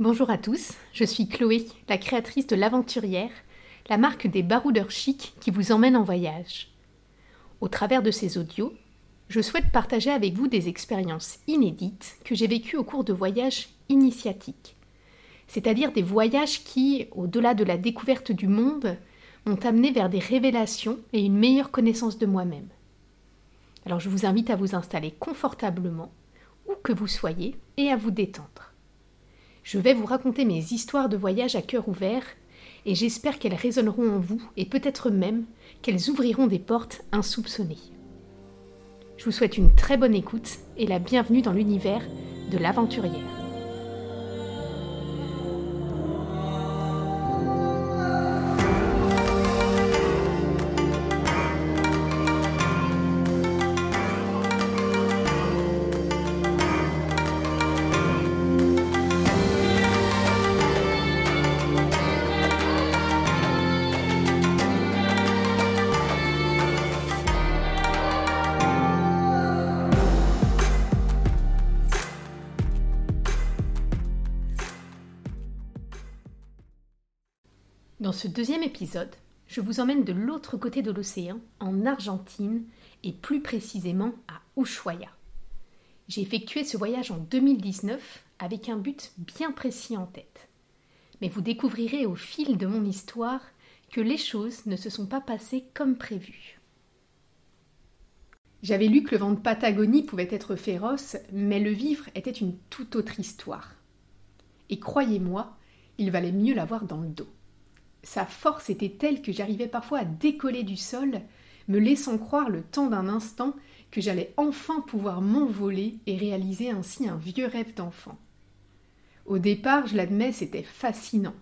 Bonjour à tous, je suis Chloé, la créatrice de l'Aventurière, la marque des baroudeurs chics qui vous emmène en voyage. Au travers de ces audios, je souhaite partager avec vous des expériences inédites que j'ai vécues au cours de voyages initiatiques, c'est-à-dire des voyages qui, au-delà de la découverte du monde, m'ont amené vers des révélations et une meilleure connaissance de moi-même. Alors je vous invite à vous installer confortablement, où que vous soyez, et à vous détendre. Je vais vous raconter mes histoires de voyage à cœur ouvert, et j'espère qu'elles résonneront en vous, et peut-être même qu'elles ouvriront des portes insoupçonnées. Je vous souhaite une très bonne écoute et la bienvenue dans l'univers de l'aventurière. Dans ce deuxième épisode, je vous emmène de l'autre côté de l'océan, en Argentine, et plus précisément à Ushuaia. J'ai effectué ce voyage en 2019 avec un but bien précis en tête. Mais vous découvrirez au fil de mon histoire que les choses ne se sont pas passées comme prévu. J'avais lu que le vent de Patagonie pouvait être féroce, mais le vivre était une toute autre histoire. Et croyez-moi, il valait mieux l'avoir dans le dos. Sa force était telle que j'arrivais parfois à décoller du sol, me laissant croire le temps d'un instant que j'allais enfin pouvoir m'envoler et réaliser ainsi un vieux rêve d'enfant. Au départ, je l'admets, c'était fascinant.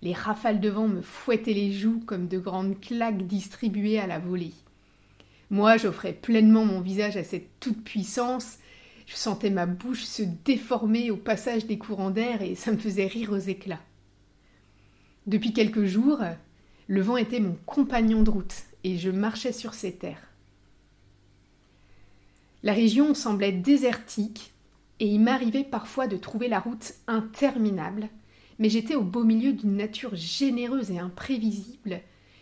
Les rafales de vent me fouettaient les joues comme de grandes claques distribuées à la volée. Moi, j'offrais pleinement mon visage à cette toute-puissance. Je sentais ma bouche se déformer au passage des courants d'air et ça me faisait rire aux éclats. Depuis quelques jours, le vent était mon compagnon de route et je marchais sur ses terres. La région semblait désertique et il m'arrivait parfois de trouver la route interminable, mais j'étais au beau milieu d'une nature généreuse et imprévisible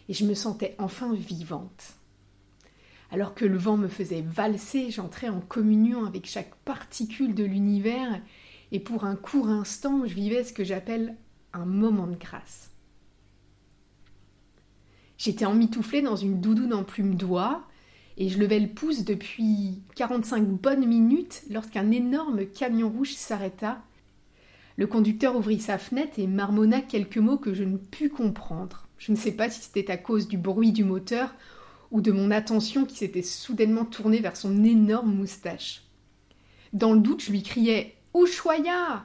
et je me sentais enfin vivante. Alors que le vent me faisait valser, j'entrais en communion avec chaque particule de l'univers et pour un court instant, je vivais ce que j'appelle un moment de grâce. J'étais emmitouflée dans une doudoune en plume d'oie, et je levais le pouce depuis 45 bonnes minutes lorsqu'un énorme camion rouge s'arrêta. Le conducteur ouvrit sa fenêtre et marmonna quelques mots que je ne pus comprendre. Je ne sais pas si c'était à cause du bruit du moteur ou de mon attention qui s'était soudainement tournée vers son énorme moustache. Dans le doute, je lui criai Ushuaïa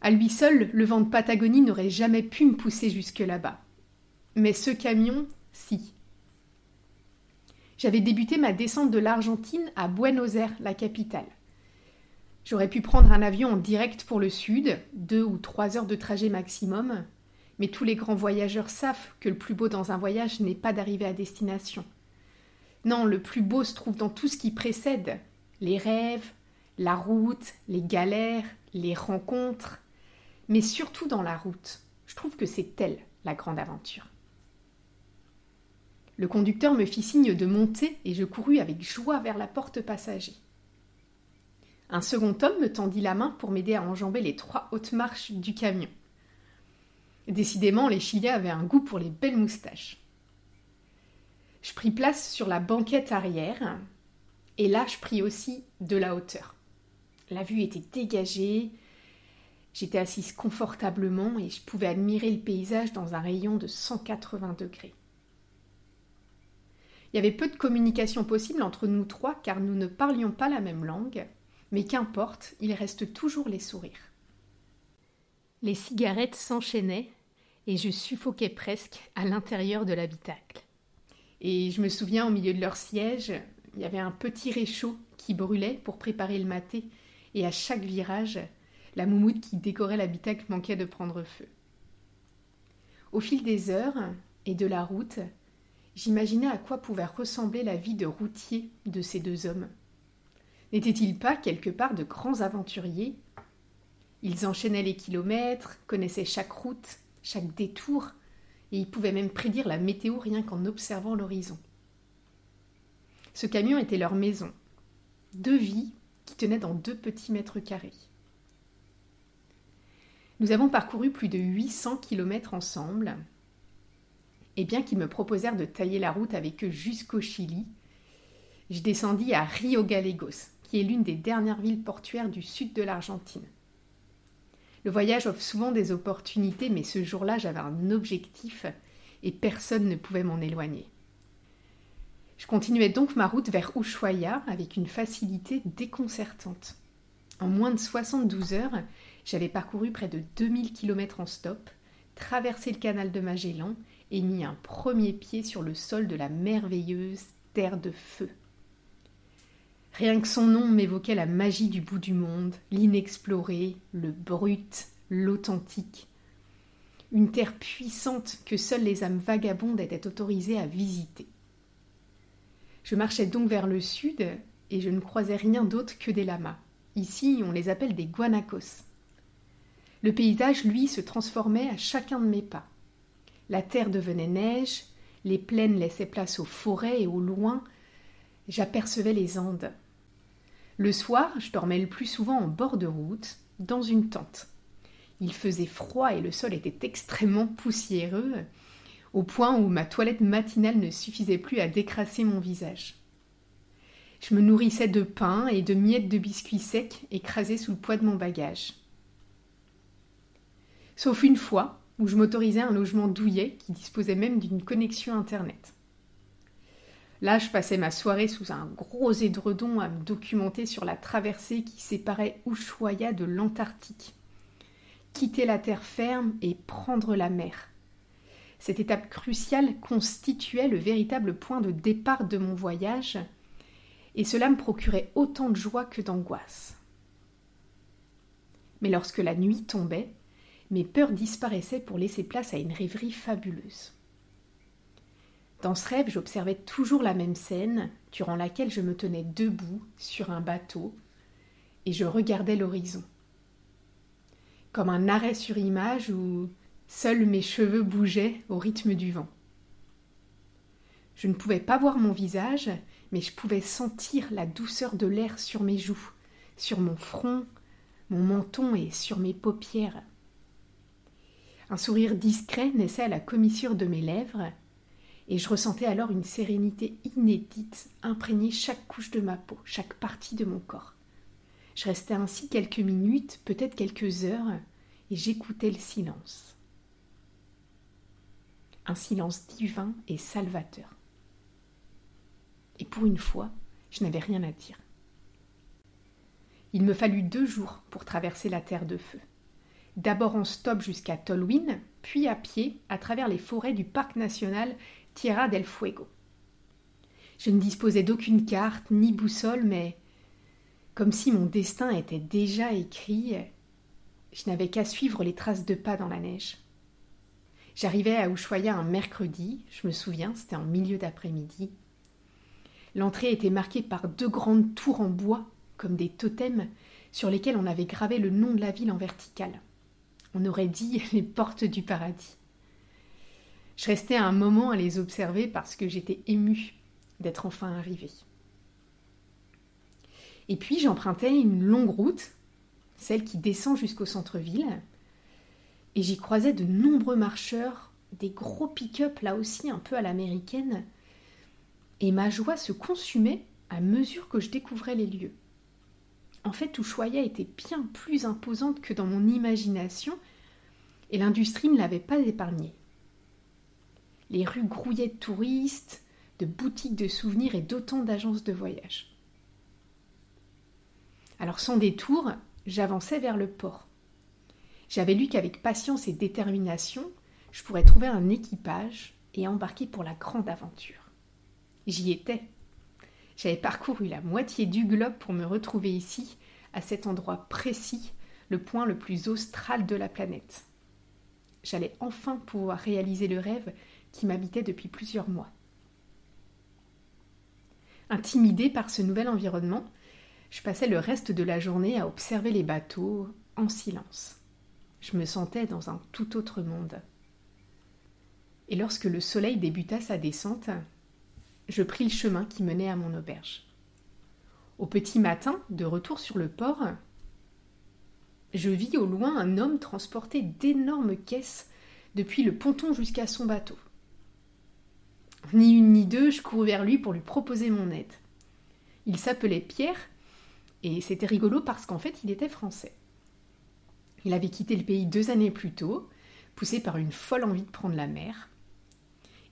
À lui seul, le vent de Patagonie n'aurait jamais pu me pousser jusque là-bas. Mais ce camion, si. J'avais débuté ma descente de l'Argentine à Buenos Aires, la capitale. J'aurais pu prendre un avion en direct pour le sud, deux ou trois heures de trajet maximum, mais tous les grands voyageurs savent que le plus beau dans un voyage n'est pas d'arriver à destination. Non, le plus beau se trouve dans tout ce qui précède les rêves, la route, les galères, les rencontres, mais surtout dans la route. Je trouve que c'est elle la grande aventure. Le conducteur me fit signe de monter et je courus avec joie vers la porte passager. Un second homme me tendit la main pour m'aider à enjamber les trois hautes marches du camion. Décidément, les Chiliens avaient un goût pour les belles moustaches. Je pris place sur la banquette arrière, et là je pris aussi de la hauteur. La vue était dégagée, j'étais assise confortablement et je pouvais admirer le paysage dans un rayon de 180 degrés. Il y avait peu de communication possible entre nous trois car nous ne parlions pas la même langue, mais qu'importe, il reste toujours les sourires. Les cigarettes s'enchaînaient et je suffoquais presque à l'intérieur de l'habitacle. Et je me souviens au milieu de leur siège, il y avait un petit réchaud qui brûlait pour préparer le maté, et à chaque virage, la moumoute qui décorait l'habitacle manquait de prendre feu. Au fil des heures et de la route, j'imaginais à quoi pouvait ressembler la vie de routier de ces deux hommes. N'étaient-ils pas quelque part de grands aventuriers? Ils enchaînaient les kilomètres, connaissaient chaque route, chaque détour, et ils pouvaient même prédire la météo rien qu'en observant l'horizon. Ce camion était leur maison, deux vies qui tenaient dans deux petits mètres carrés. Nous avons parcouru plus de 800 kilomètres ensemble, et bien qu'ils me proposèrent de tailler la route avec eux jusqu'au Chili, je descendis à Rio Gallegos, qui est l'une des dernières villes portuaires du sud de l'Argentine. Le voyage offre souvent des opportunités, mais ce jour-là, j'avais un objectif et personne ne pouvait m'en éloigner. Je continuais donc ma route vers Ushuaia avec une facilité déconcertante. En moins de 72 heures, j'avais parcouru près de 2000 km en stop, traversé le canal de Magellan et mis un premier pied sur le sol de la merveilleuse terre de feu. Rien que son nom m'évoquait la magie du bout du monde, l'inexploré, le brut, l'authentique. Une terre puissante que seules les âmes vagabondes étaient autorisées à visiter. Je marchais donc vers le sud et je ne croisais rien d'autre que des lamas. Ici, on les appelle des guanacos. Le paysage, lui, se transformait à chacun de mes pas. La terre devenait neige, les plaines laissaient place aux forêts et au loin, j'apercevais les Andes. Le soir, je dormais le plus souvent en bord de route, dans une tente. Il faisait froid et le sol était extrêmement poussiéreux, au point où ma toilette matinale ne suffisait plus à décrasser mon visage. Je me nourrissais de pain et de miettes de biscuits secs écrasés sous le poids de mon bagage. Sauf une fois où je m'autorisais un logement douillet qui disposait même d'une connexion Internet. Là, je passais ma soirée sous un gros édredon à me documenter sur la traversée qui séparait Ushuaia de l'Antarctique. Quitter la terre ferme et prendre la mer. Cette étape cruciale constituait le véritable point de départ de mon voyage, et cela me procurait autant de joie que d'angoisse. Mais lorsque la nuit tombait, mes peurs disparaissaient pour laisser place à une rêverie fabuleuse. Dans ce rêve, j'observais toujours la même scène, durant laquelle je me tenais debout sur un bateau et je regardais l'horizon. Comme un arrêt sur image où seuls mes cheveux bougeaient au rythme du vent. Je ne pouvais pas voir mon visage, mais je pouvais sentir la douceur de l'air sur mes joues, sur mon front, mon menton et sur mes paupières. Un sourire discret naissait à la commissure de mes lèvres, et je ressentais alors une sérénité inédite imprégner chaque couche de ma peau, chaque partie de mon corps. Je restais ainsi quelques minutes, peut-être quelques heures, et j'écoutais le silence. Un silence divin et salvateur. Et pour une fois, je n'avais rien à dire. Il me fallut deux jours pour traverser la terre de feu. D'abord en stop jusqu'à Tolwyn, puis à pied à travers les forêts du parc national Tierra del Fuego. Je ne disposais d'aucune carte ni boussole, mais comme si mon destin était déjà écrit, je n'avais qu'à suivre les traces de pas dans la neige. J'arrivais à Ushuaia un mercredi, je me souviens, c'était en milieu d'après-midi. L'entrée était marquée par deux grandes tours en bois, comme des totems, sur lesquels on avait gravé le nom de la ville en verticale. On aurait dit les portes du paradis. Je restais un moment à les observer parce que j'étais émue d'être enfin arrivée. Et puis j'empruntais une longue route, celle qui descend jusqu'au centre-ville, et j'y croisais de nombreux marcheurs, des gros pick-up là aussi un peu à l'américaine, et ma joie se consumait à mesure que je découvrais les lieux. En fait, Ushuaia était bien plus imposante que dans mon imagination, et l'industrie ne l'avait pas épargnée. Les rues grouillaient de touristes, de boutiques de souvenirs et d'autant d'agences de voyage. Alors sans détour, j'avançais vers le port. J'avais lu qu'avec patience et détermination, je pourrais trouver un équipage et embarquer pour la grande aventure. J'y étais. J'avais parcouru la moitié du globe pour me retrouver ici, à cet endroit précis, le point le plus austral de la planète. J'allais enfin pouvoir réaliser le rêve qui m'habitait depuis plusieurs mois. Intimidée par ce nouvel environnement, je passais le reste de la journée à observer les bateaux, en silence. Je me sentais dans un tout autre monde. Et lorsque le soleil débuta sa descente, je pris le chemin qui menait à mon auberge. Au petit matin, de retour sur le port, je vis au loin un homme transporter d'énormes caisses depuis le ponton jusqu'à son bateau. Ni une ni deux, je cours vers lui pour lui proposer mon aide. Il s'appelait Pierre, et c'était rigolo parce qu'en fait il était français. Il avait quitté le pays deux années plus tôt, poussé par une folle envie de prendre la mer.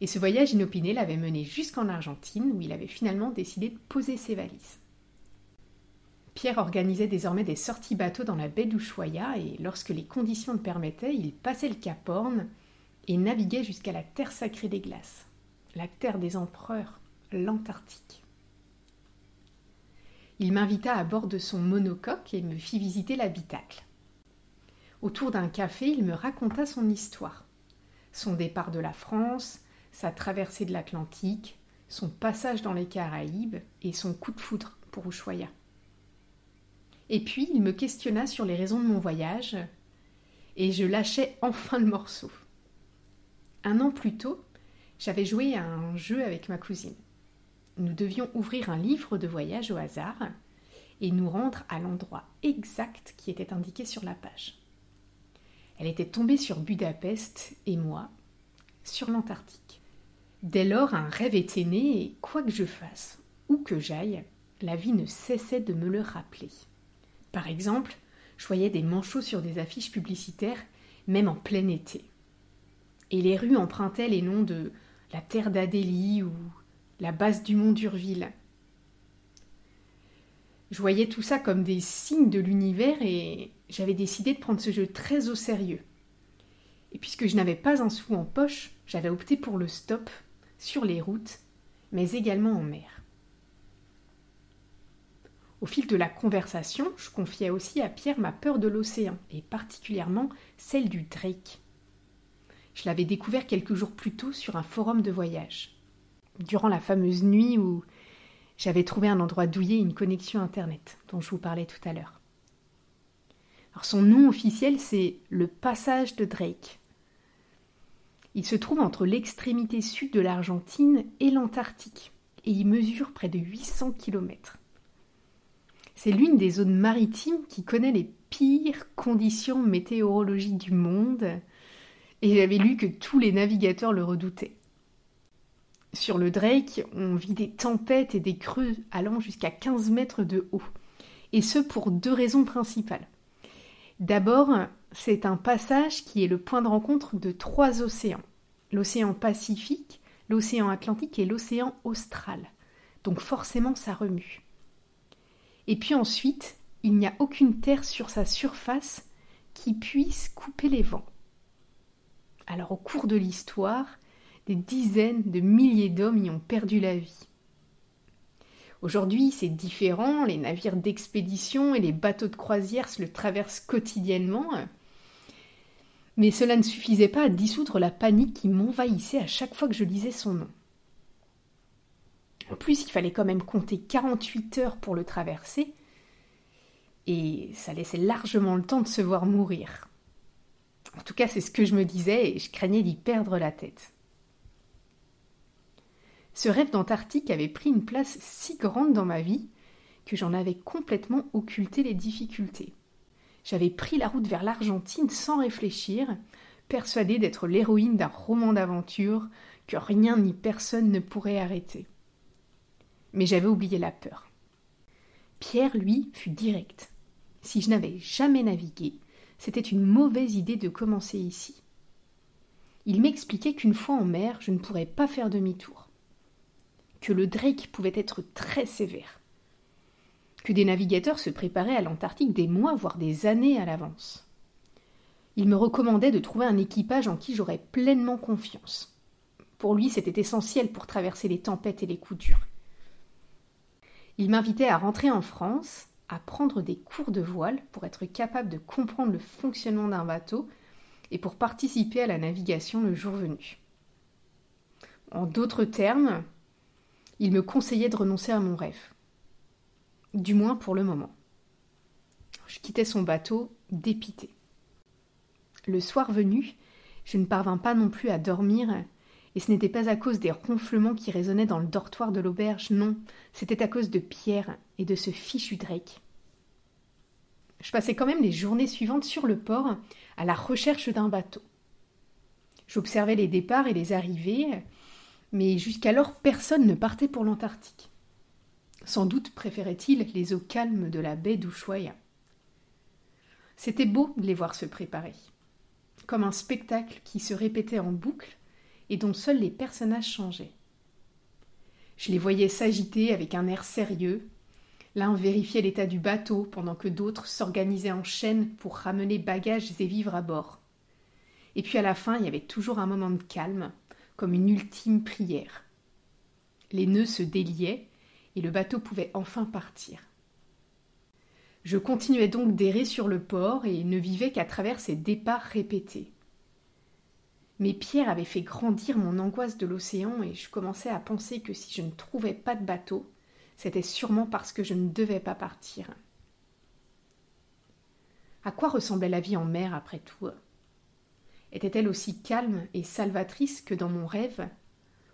Et ce voyage inopiné l'avait mené jusqu'en Argentine, où il avait finalement décidé de poser ses valises. Pierre organisait désormais des sorties bateaux dans la baie d'Ushuaia et lorsque les conditions le permettaient, il passait le Cap Horn et naviguait jusqu'à la terre sacrée des glaces, la terre des empereurs, l'Antarctique. Il m'invita à bord de son monocoque et me fit visiter l'habitacle. Autour d'un café, il me raconta son histoire, son départ de la France, sa traversée de l'Atlantique, son passage dans les Caraïbes et son coup de foudre pour Ushuaia. Et puis il me questionna sur les raisons de mon voyage, et je lâchai enfin le morceau. Un an plus tôt, j'avais joué à un jeu avec ma cousine. Nous devions ouvrir un livre de voyage au hasard et nous rendre à l'endroit exact qui était indiqué sur la page. Elle était tombée sur Budapest et moi sur l'Antarctique. Dès lors, un rêve était né et quoi que je fasse, où que j'aille, la vie ne cessait de me le rappeler. Par exemple, je voyais des manchots sur des affiches publicitaires, même en plein été. Et les rues empruntaient les noms de la terre d'Adélie ou la base du mont d'Urville. Je voyais tout ça comme des signes de l'univers et j'avais décidé de prendre ce jeu très au sérieux. Et puisque je n'avais pas un sou en poche, j'avais opté pour le stop sur les routes, mais également en mer. Au fil de la conversation, je confiais aussi à Pierre ma peur de l'océan, et particulièrement celle du Drake. Je l'avais découvert quelques jours plus tôt sur un forum de voyage. Durant la fameuse nuit où j'avais trouvé un endroit douillet et une connexion Internet, dont je vous parlais tout à l'heure. Son nom officiel, c'est le passage de Drake. Il se trouve entre l'extrémité sud de l'Argentine et l'Antarctique, et il mesure près de 800 km. C'est l'une des zones maritimes qui connaît les pires conditions météorologiques du monde, et j'avais lu que tous les navigateurs le redoutaient. Sur le Drake, on vit des tempêtes et des creux allant jusqu'à 15 mètres de haut, et ce pour deux raisons principales. D'abord, c'est un passage qui est le point de rencontre de trois océans l'océan Pacifique, l'océan Atlantique et l'océan Austral. Donc forcément, ça remue. Et puis ensuite, il n'y a aucune terre sur sa surface qui puisse couper les vents. Alors au cours de l'histoire, des dizaines de milliers d'hommes y ont perdu la vie. Aujourd'hui, c'est différent, les navires d'expédition et les bateaux de croisière se le traversent quotidiennement. Mais cela ne suffisait pas à dissoudre la panique qui m'envahissait à chaque fois que je lisais son nom. En plus, il fallait quand même compter 48 heures pour le traverser, et ça laissait largement le temps de se voir mourir. En tout cas, c'est ce que je me disais, et je craignais d'y perdre la tête. Ce rêve d'Antarctique avait pris une place si grande dans ma vie que j'en avais complètement occulté les difficultés. J'avais pris la route vers l'Argentine sans réfléchir, persuadée d'être l'héroïne d'un roman d'aventure que rien ni personne ne pourrait arrêter mais j'avais oublié la peur. Pierre, lui, fut direct. Si je n'avais jamais navigué, c'était une mauvaise idée de commencer ici. Il m'expliquait qu'une fois en mer, je ne pourrais pas faire demi-tour. Que le Drake pouvait être très sévère. Des navigateurs se préparaient à l'Antarctique des mois, voire des années à l'avance. Il me recommandait de trouver un équipage en qui j'aurais pleinement confiance. Pour lui, c'était essentiel pour traverser les tempêtes et les coups durs. Il m'invitait à rentrer en France, à prendre des cours de voile pour être capable de comprendre le fonctionnement d'un bateau et pour participer à la navigation le jour venu. En d'autres termes, il me conseillait de renoncer à mon rêve. Du moins pour le moment. Je quittais son bateau dépité. Le soir venu, je ne parvins pas non plus à dormir, et ce n'était pas à cause des ronflements qui résonnaient dans le dortoir de l'auberge, non, c'était à cause de Pierre et de ce fichu Drake. Je passais quand même les journées suivantes sur le port à la recherche d'un bateau. J'observais les départs et les arrivées, mais jusqu'alors personne ne partait pour l'Antarctique. Sans doute préférait-il les eaux calmes de la baie d'Ushuaïa. C'était beau de les voir se préparer, comme un spectacle qui se répétait en boucle et dont seuls les personnages changeaient. Je les voyais s'agiter avec un air sérieux. L'un vérifiait l'état du bateau pendant que d'autres s'organisaient en chaîne pour ramener bagages et vivres à bord. Et puis à la fin, il y avait toujours un moment de calme, comme une ultime prière. Les nœuds se déliaient et le bateau pouvait enfin partir. Je continuais donc d'errer sur le port et ne vivais qu'à travers ces départs répétés. Mais Pierre avait fait grandir mon angoisse de l'océan et je commençais à penser que si je ne trouvais pas de bateau, c'était sûrement parce que je ne devais pas partir. À quoi ressemblait la vie en mer après tout? Était-elle aussi calme et salvatrice que dans mon rêve?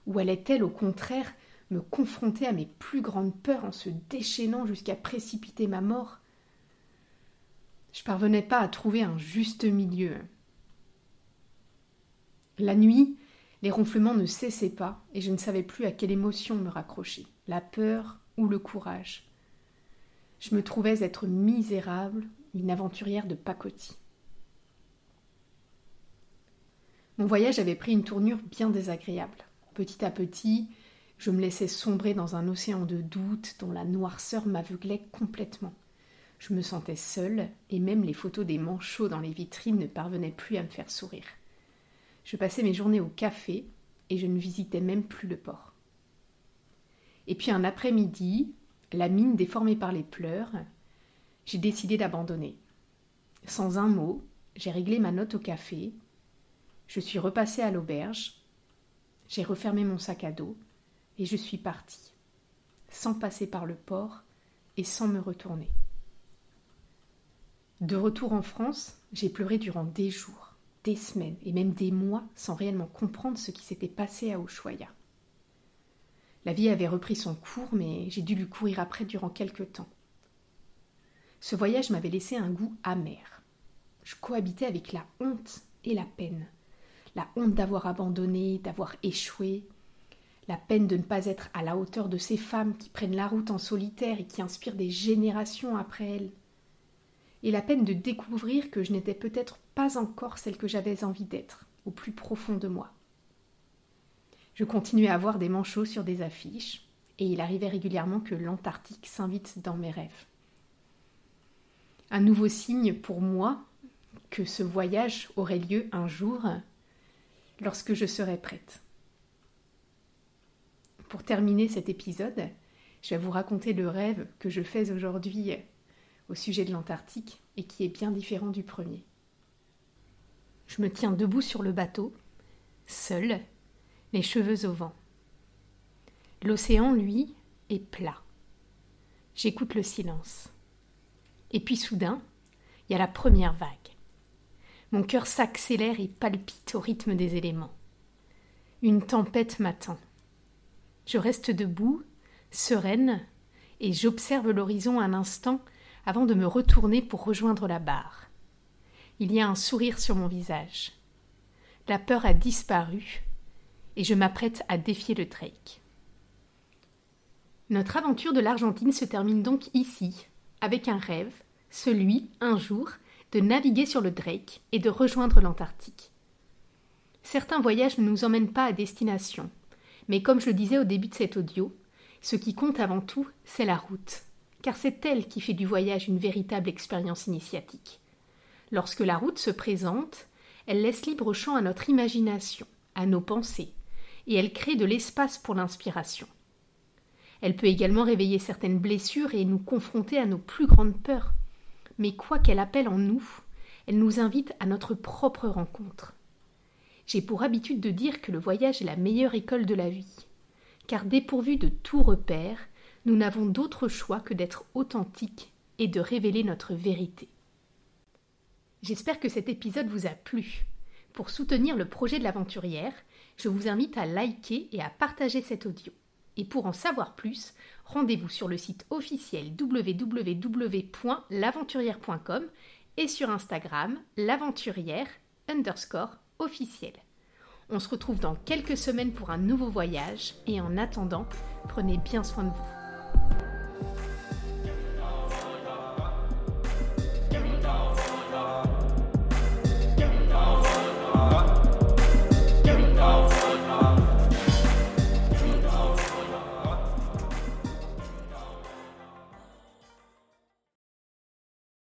Ou allait-elle au contraire me confronter à mes plus grandes peurs en se déchaînant jusqu'à précipiter ma mort Je parvenais pas à trouver un juste milieu. La nuit, les ronflements ne cessaient pas et je ne savais plus à quelle émotion me raccrocher, la peur ou le courage. Je me trouvais être misérable, une aventurière de pacotille. Mon voyage avait pris une tournure bien désagréable. Petit à petit, je me laissais sombrer dans un océan de doute dont la noirceur m'aveuglait complètement. Je me sentais seule, et même les photos des manchots dans les vitrines ne parvenaient plus à me faire sourire. Je passais mes journées au café, et je ne visitais même plus le port. Et puis un après-midi, la mine déformée par les pleurs, j'ai décidé d'abandonner. Sans un mot, j'ai réglé ma note au café, je suis repassée à l'auberge, j'ai refermé mon sac à dos, et je suis partie, sans passer par le port et sans me retourner. De retour en France, j'ai pleuré durant des jours, des semaines et même des mois sans réellement comprendre ce qui s'était passé à Ushuaia. La vie avait repris son cours, mais j'ai dû lui courir après durant quelque temps. Ce voyage m'avait laissé un goût amer. Je cohabitais avec la honte et la peine. La honte d'avoir abandonné, d'avoir échoué, la peine de ne pas être à la hauteur de ces femmes qui prennent la route en solitaire et qui inspirent des générations après elles, et la peine de découvrir que je n'étais peut-être pas encore celle que j'avais envie d'être, au plus profond de moi. Je continuais à voir des manchots sur des affiches, et il arrivait régulièrement que l'Antarctique s'invite dans mes rêves. Un nouveau signe pour moi que ce voyage aurait lieu un jour lorsque je serai prête. Pour terminer cet épisode, je vais vous raconter le rêve que je fais aujourd'hui au sujet de l'Antarctique et qui est bien différent du premier. Je me tiens debout sur le bateau, seul, les cheveux au vent. L'océan, lui, est plat. J'écoute le silence. Et puis soudain, il y a la première vague. Mon cœur s'accélère et palpite au rythme des éléments. Une tempête m'attend. Je reste debout, sereine, et j'observe l'horizon un instant avant de me retourner pour rejoindre la barre. Il y a un sourire sur mon visage. La peur a disparu, et je m'apprête à défier le Drake. Notre aventure de l'Argentine se termine donc ici, avec un rêve, celui, un jour, de naviguer sur le Drake et de rejoindre l'Antarctique. Certains voyages ne nous emmènent pas à destination, mais comme je le disais au début de cet audio, ce qui compte avant tout, c'est la route, car c'est elle qui fait du voyage une véritable expérience initiatique. Lorsque la route se présente, elle laisse libre champ à notre imagination, à nos pensées, et elle crée de l'espace pour l'inspiration. Elle peut également réveiller certaines blessures et nous confronter à nos plus grandes peurs. Mais quoi qu'elle appelle en nous, elle nous invite à notre propre rencontre. J'ai pour habitude de dire que le voyage est la meilleure école de la vie, car dépourvu de tout repère, nous n'avons d'autre choix que d'être authentiques et de révéler notre vérité. J'espère que cet épisode vous a plu. Pour soutenir le projet de l'aventurière, je vous invite à liker et à partager cet audio. Et pour en savoir plus, rendez-vous sur le site officiel www.l'aventurière.com et sur Instagram l'aventurière officiel. On se retrouve dans quelques semaines pour un nouveau voyage et en attendant, prenez bien soin de vous.